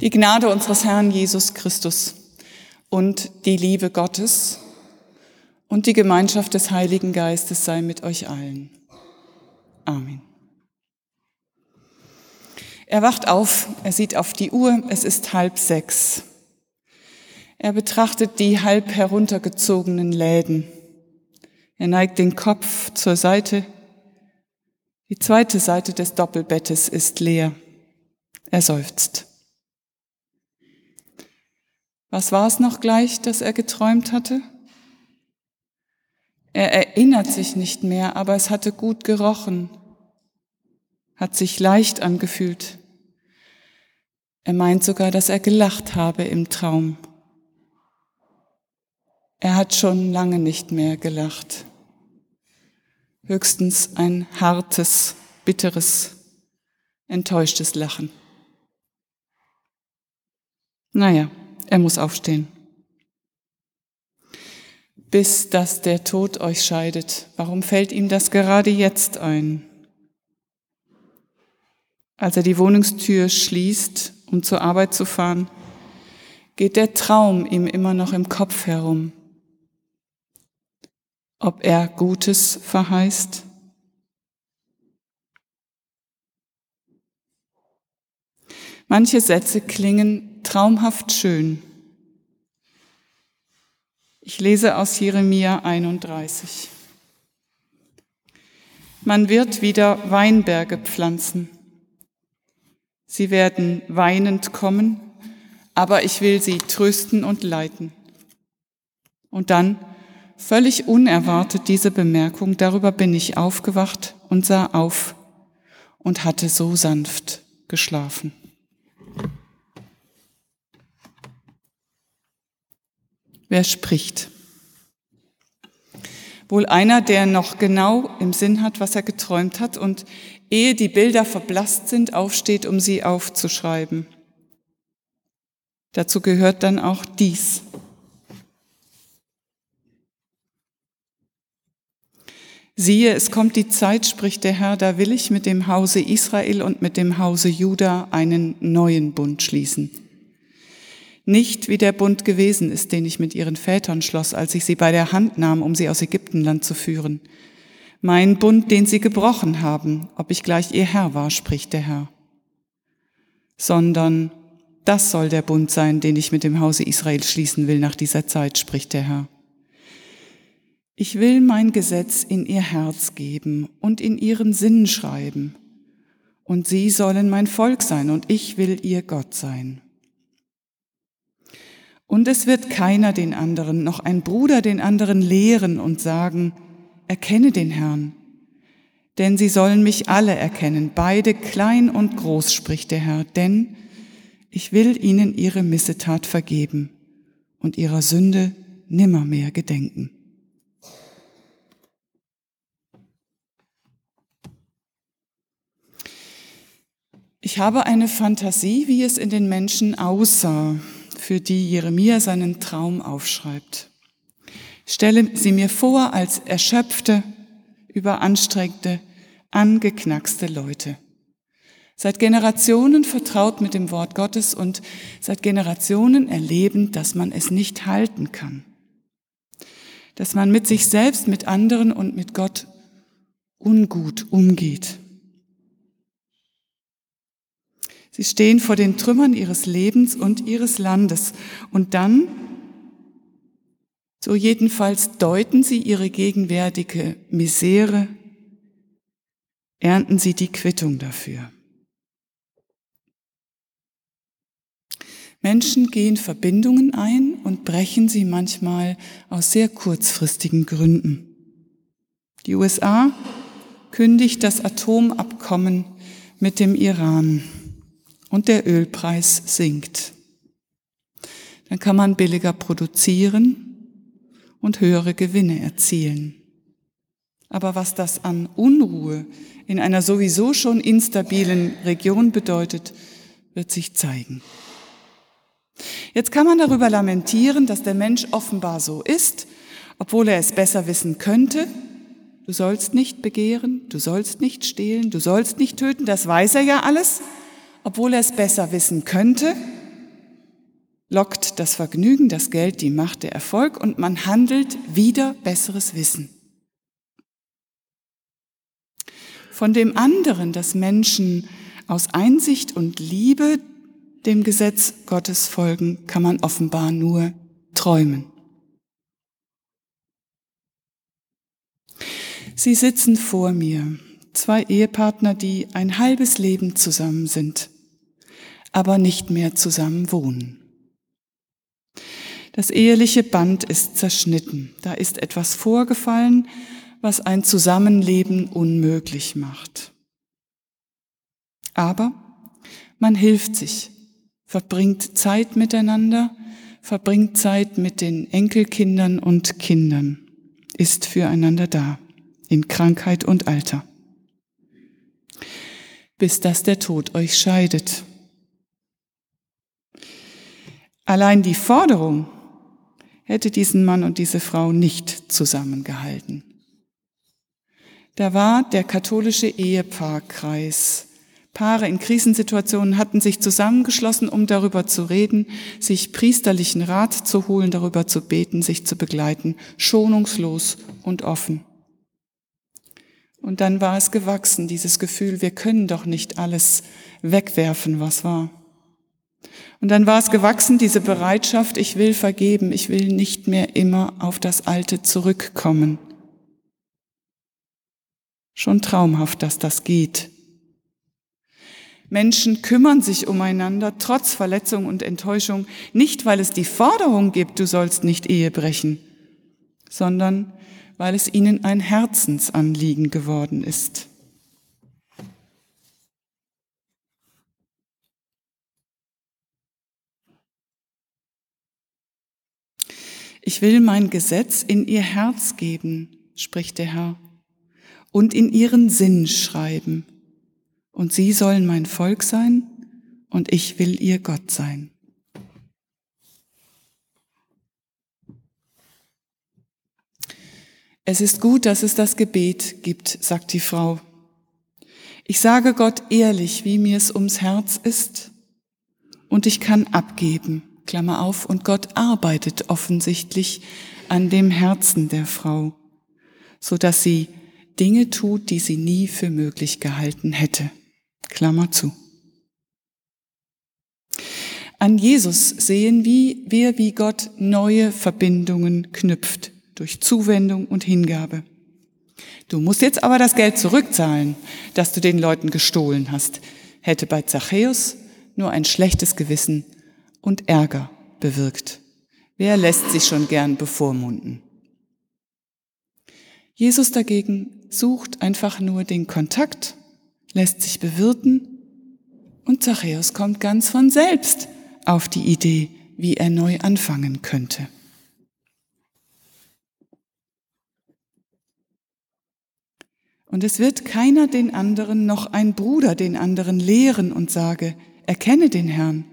Die Gnade unseres Herrn Jesus Christus und die Liebe Gottes und die Gemeinschaft des Heiligen Geistes sei mit euch allen. Amen. Er wacht auf, er sieht auf die Uhr, es ist halb sechs. Er betrachtet die halb heruntergezogenen Läden. Er neigt den Kopf zur Seite. Die zweite Seite des Doppelbettes ist leer. Er seufzt. Was war es noch gleich, das er geträumt hatte? Er erinnert sich nicht mehr, aber es hatte gut gerochen, hat sich leicht angefühlt. Er meint sogar, dass er gelacht habe im Traum. Er hat schon lange nicht mehr gelacht. Höchstens ein hartes, bitteres, enttäuschtes Lachen. Naja, er muss aufstehen. Bis dass der Tod euch scheidet. Warum fällt ihm das gerade jetzt ein? Als er die Wohnungstür schließt, um zur Arbeit zu fahren, geht der Traum ihm immer noch im Kopf herum. Ob er Gutes verheißt? Manche Sätze klingen traumhaft schön. Ich lese aus Jeremia 31. Man wird wieder Weinberge pflanzen. Sie werden weinend kommen, aber ich will sie trösten und leiten. Und dann, völlig unerwartet diese Bemerkung, darüber bin ich aufgewacht und sah auf und hatte so sanft geschlafen. Wer spricht? Wohl einer, der noch genau im Sinn hat, was er geträumt hat und ehe die Bilder verblasst sind, aufsteht, um sie aufzuschreiben. Dazu gehört dann auch dies. Siehe, es kommt die Zeit, spricht der Herr, da will ich mit dem Hause Israel und mit dem Hause Juda einen neuen Bund schließen nicht wie der Bund gewesen ist, den ich mit ihren Vätern schloss, als ich sie bei der Hand nahm, um sie aus Ägyptenland zu führen. Mein Bund, den sie gebrochen haben, ob ich gleich ihr Herr war, spricht der Herr. Sondern das soll der Bund sein, den ich mit dem Hause Israel schließen will nach dieser Zeit, spricht der Herr. Ich will mein Gesetz in ihr Herz geben und in ihren Sinn schreiben, und sie sollen mein Volk sein, und ich will ihr Gott sein. Und es wird keiner den anderen, noch ein Bruder den anderen lehren und sagen, erkenne den Herrn. Denn sie sollen mich alle erkennen, beide klein und groß, spricht der Herr, denn ich will ihnen ihre Missetat vergeben und ihrer Sünde nimmermehr gedenken. Ich habe eine Fantasie, wie es in den Menschen aussah, für die Jeremia seinen Traum aufschreibt. stelle sie mir vor als erschöpfte, überanstrengte, angeknackste Leute. Seit Generationen vertraut mit dem Wort Gottes und seit Generationen erleben, dass man es nicht halten kann. Dass man mit sich selbst, mit anderen und mit Gott ungut umgeht. Sie stehen vor den Trümmern ihres Lebens und ihres Landes. Und dann, so jedenfalls deuten sie ihre gegenwärtige Misere, ernten sie die Quittung dafür. Menschen gehen Verbindungen ein und brechen sie manchmal aus sehr kurzfristigen Gründen. Die USA kündigt das Atomabkommen mit dem Iran und der Ölpreis sinkt. Dann kann man billiger produzieren und höhere Gewinne erzielen. Aber was das an Unruhe in einer sowieso schon instabilen Region bedeutet, wird sich zeigen. Jetzt kann man darüber lamentieren, dass der Mensch offenbar so ist, obwohl er es besser wissen könnte. Du sollst nicht begehren, du sollst nicht stehlen, du sollst nicht töten, das weiß er ja alles obwohl er es besser wissen könnte, lockt das Vergnügen, das Geld, die Macht, der Erfolg und man handelt wieder besseres Wissen. Von dem anderen, dass Menschen aus Einsicht und Liebe dem Gesetz Gottes folgen, kann man offenbar nur träumen. Sie sitzen vor mir, zwei Ehepartner, die ein halbes Leben zusammen sind, aber nicht mehr zusammen wohnen. Das eheliche Band ist zerschnitten. Da ist etwas vorgefallen, was ein Zusammenleben unmöglich macht. Aber man hilft sich, verbringt Zeit miteinander, verbringt Zeit mit den Enkelkindern und Kindern, ist füreinander da, in Krankheit und Alter. Bis dass der Tod euch scheidet. Allein die Forderung hätte diesen Mann und diese Frau nicht zusammengehalten. Da war der katholische Ehepaarkreis. Paare in Krisensituationen hatten sich zusammengeschlossen, um darüber zu reden, sich priesterlichen Rat zu holen, darüber zu beten, sich zu begleiten, schonungslos und offen. Und dann war es gewachsen, dieses Gefühl, wir können doch nicht alles wegwerfen, was war. Und dann war es gewachsen, diese Bereitschaft, ich will vergeben, ich will nicht mehr immer auf das Alte zurückkommen. Schon traumhaft, dass das geht. Menschen kümmern sich umeinander trotz Verletzung und Enttäuschung, nicht weil es die Forderung gibt, du sollst nicht Ehe brechen, sondern weil es ihnen ein Herzensanliegen geworden ist. Ich will mein Gesetz in ihr Herz geben, spricht der Herr, und in ihren Sinn schreiben. Und sie sollen mein Volk sein, und ich will ihr Gott sein. Es ist gut, dass es das Gebet gibt, sagt die Frau. Ich sage Gott ehrlich, wie mir es ums Herz ist, und ich kann abgeben Klammer auf, und Gott arbeitet offensichtlich an dem Herzen der Frau, so dass sie Dinge tut, die sie nie für möglich gehalten hätte. Klammer zu. An Jesus sehen wir, wie Gott neue Verbindungen knüpft durch Zuwendung und Hingabe. Du musst jetzt aber das Geld zurückzahlen, das du den Leuten gestohlen hast, hätte bei Zachäus nur ein schlechtes Gewissen und Ärger bewirkt. Wer lässt sich schon gern bevormunden? Jesus dagegen sucht einfach nur den Kontakt, lässt sich bewirten und Zachäus kommt ganz von selbst auf die Idee, wie er neu anfangen könnte. Und es wird keiner den anderen, noch ein Bruder den anderen lehren und sage, erkenne den Herrn,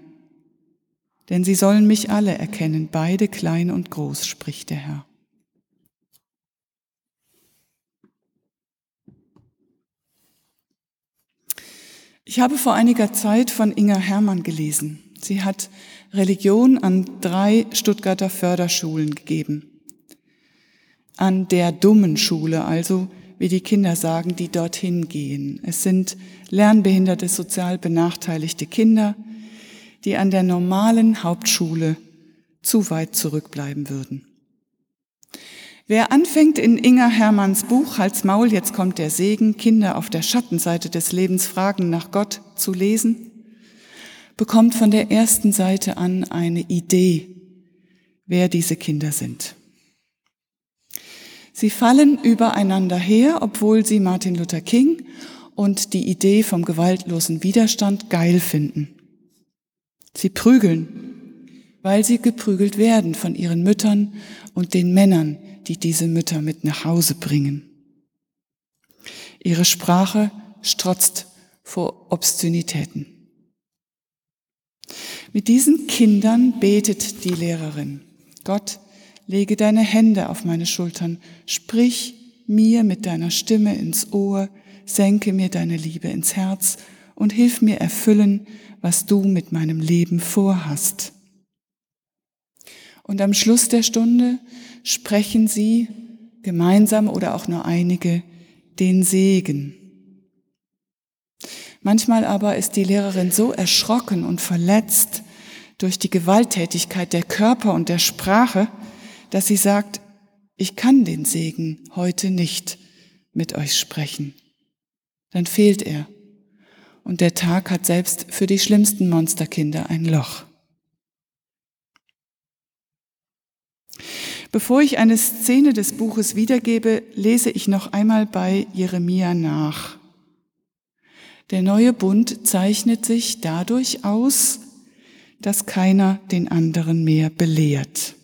denn sie sollen mich alle erkennen, beide klein und groß, spricht der Herr. Ich habe vor einiger Zeit von Inga Hermann gelesen. Sie hat Religion an drei Stuttgarter Förderschulen gegeben. An der dummen Schule, also wie die Kinder sagen, die dorthin gehen. Es sind lernbehinderte, sozial benachteiligte Kinder, die an der normalen Hauptschule zu weit zurückbleiben würden. Wer anfängt in Inga Hermanns Buch Hals Maul, jetzt kommt der Segen, Kinder auf der Schattenseite des Lebens fragen nach Gott zu lesen, bekommt von der ersten Seite an eine Idee, wer diese Kinder sind. Sie fallen übereinander her, obwohl sie Martin Luther King und die Idee vom gewaltlosen Widerstand geil finden. Sie prügeln, weil sie geprügelt werden von ihren Müttern und den Männern, die diese Mütter mit nach Hause bringen. Ihre Sprache strotzt vor Obszönitäten. Mit diesen Kindern betet die Lehrerin. Gott, lege deine Hände auf meine Schultern, sprich mir mit deiner Stimme ins Ohr, senke mir deine Liebe ins Herz und hilf mir erfüllen, was du mit meinem Leben vorhast. Und am Schluss der Stunde sprechen sie gemeinsam oder auch nur einige den Segen. Manchmal aber ist die Lehrerin so erschrocken und verletzt durch die Gewalttätigkeit der Körper und der Sprache, dass sie sagt, ich kann den Segen heute nicht mit euch sprechen. Dann fehlt er. Und der Tag hat selbst für die schlimmsten Monsterkinder ein Loch. Bevor ich eine Szene des Buches wiedergebe, lese ich noch einmal bei Jeremia nach. Der neue Bund zeichnet sich dadurch aus, dass keiner den anderen mehr belehrt.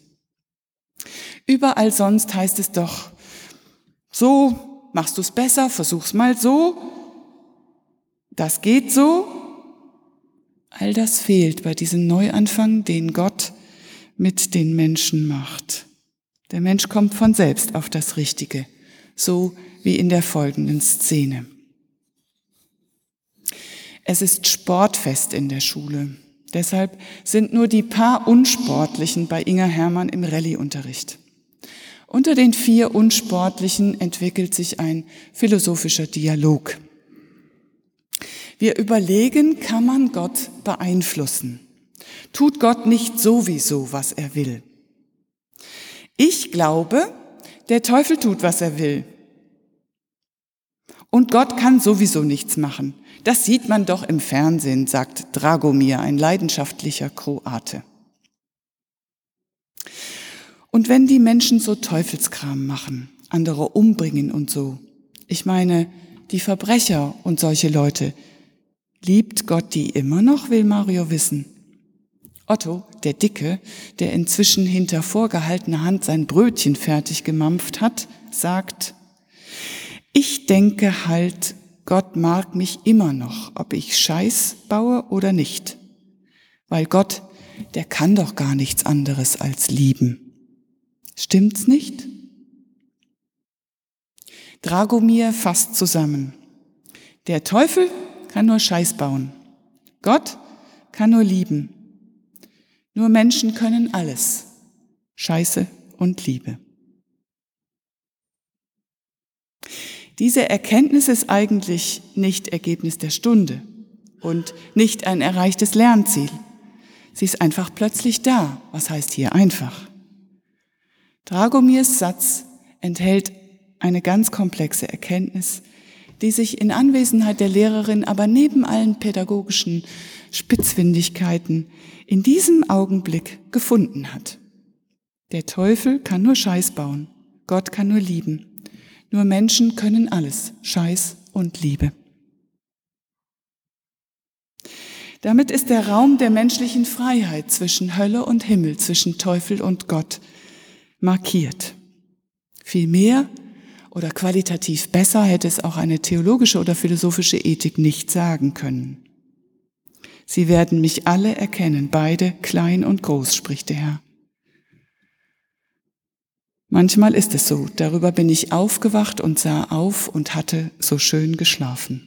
Überall sonst heißt es doch, so machst du es besser, versuch's mal so, das geht so. All das fehlt bei diesem Neuanfang, den Gott mit den Menschen macht. Der Mensch kommt von selbst auf das Richtige, so wie in der folgenden Szene. Es ist Sportfest in der Schule. Deshalb sind nur die paar Unsportlichen bei Inga Hermann im Rallye-Unterricht. Unter den vier Unsportlichen entwickelt sich ein philosophischer Dialog. Wir überlegen, kann man Gott beeinflussen? Tut Gott nicht sowieso, was er will? Ich glaube, der Teufel tut, was er will. Und Gott kann sowieso nichts machen. Das sieht man doch im Fernsehen, sagt Dragomir, ein leidenschaftlicher Kroate. Und wenn die Menschen so Teufelskram machen, andere umbringen und so, ich meine, die Verbrecher und solche Leute, liebt Gott die immer noch, will Mario wissen. Otto, der Dicke, der inzwischen hinter vorgehaltener Hand sein Brötchen fertig gemampft hat, sagt, ich denke halt, Gott mag mich immer noch, ob ich Scheiß baue oder nicht. Weil Gott, der kann doch gar nichts anderes als lieben. Stimmt's nicht? Dragomir fasst zusammen. Der Teufel kann nur Scheiß bauen. Gott kann nur lieben. Nur Menschen können alles. Scheiße und Liebe. Diese Erkenntnis ist eigentlich nicht Ergebnis der Stunde und nicht ein erreichtes Lernziel. Sie ist einfach plötzlich da. Was heißt hier einfach? Dragomirs Satz enthält eine ganz komplexe Erkenntnis, die sich in Anwesenheit der Lehrerin, aber neben allen pädagogischen Spitzfindigkeiten in diesem Augenblick gefunden hat. Der Teufel kann nur Scheiß bauen, Gott kann nur lieben. Nur Menschen können alles, Scheiß und Liebe. Damit ist der Raum der menschlichen Freiheit zwischen Hölle und Himmel, zwischen Teufel und Gott markiert. Viel mehr oder qualitativ besser hätte es auch eine theologische oder philosophische Ethik nicht sagen können. Sie werden mich alle erkennen, beide klein und groß, spricht der Herr. Manchmal ist es so, darüber bin ich aufgewacht und sah auf und hatte so schön geschlafen.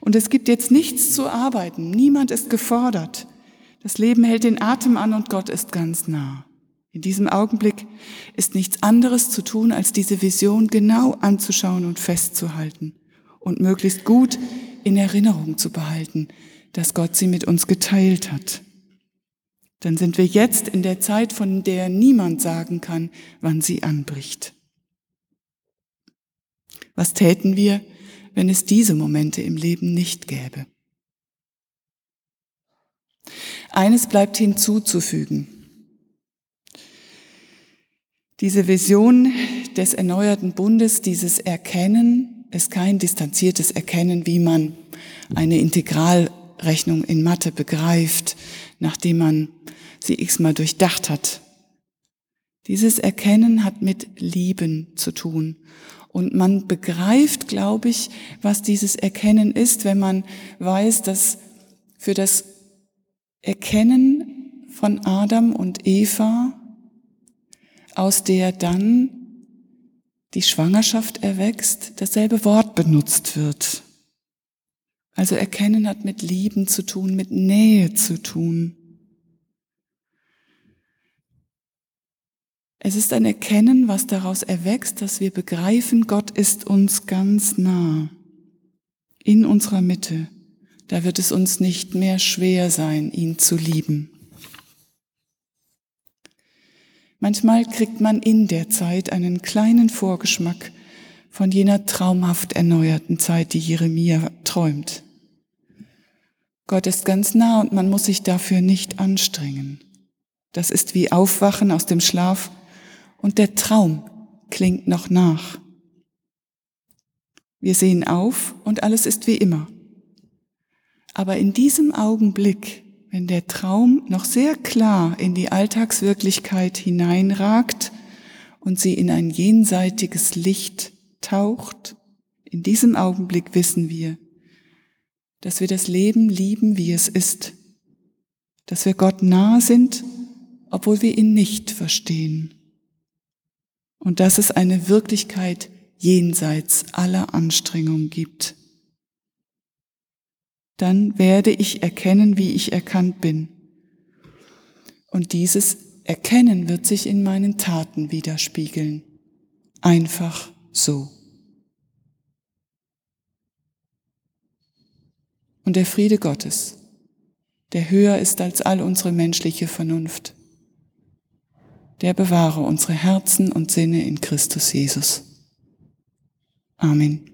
Und es gibt jetzt nichts zu arbeiten, niemand ist gefordert. Das Leben hält den Atem an und Gott ist ganz nah. In diesem Augenblick ist nichts anderes zu tun, als diese Vision genau anzuschauen und festzuhalten und möglichst gut in Erinnerung zu behalten, dass Gott sie mit uns geteilt hat. Dann sind wir jetzt in der Zeit, von der niemand sagen kann, wann sie anbricht. Was täten wir, wenn es diese Momente im Leben nicht gäbe? Eines bleibt hinzuzufügen. Diese Vision des erneuerten Bundes, dieses Erkennen, ist kein distanziertes Erkennen, wie man eine Integralrechnung in Mathe begreift, nachdem man sie x-mal durchdacht hat. Dieses Erkennen hat mit Lieben zu tun. Und man begreift, glaube ich, was dieses Erkennen ist, wenn man weiß, dass für das Erkennen von Adam und Eva, aus der dann die Schwangerschaft erwächst, dasselbe Wort benutzt wird. Also erkennen hat mit Lieben zu tun, mit Nähe zu tun. Es ist ein Erkennen, was daraus erwächst, dass wir begreifen, Gott ist uns ganz nah, in unserer Mitte. Da wird es uns nicht mehr schwer sein, ihn zu lieben. Manchmal kriegt man in der Zeit einen kleinen Vorgeschmack von jener traumhaft erneuerten Zeit, die Jeremia träumt. Gott ist ganz nah und man muss sich dafür nicht anstrengen. Das ist wie Aufwachen aus dem Schlaf und der Traum klingt noch nach. Wir sehen auf und alles ist wie immer. Aber in diesem Augenblick, wenn der Traum noch sehr klar in die Alltagswirklichkeit hineinragt und sie in ein jenseitiges Licht taucht, in diesem Augenblick wissen wir, dass wir das Leben lieben, wie es ist, dass wir Gott nahe sind, obwohl wir ihn nicht verstehen, und dass es eine Wirklichkeit jenseits aller Anstrengung gibt. Dann werde ich erkennen, wie ich erkannt bin. Und dieses Erkennen wird sich in meinen Taten widerspiegeln. Einfach so. Und der Friede Gottes, der höher ist als all unsere menschliche Vernunft, der bewahre unsere Herzen und Sinne in Christus Jesus. Amen.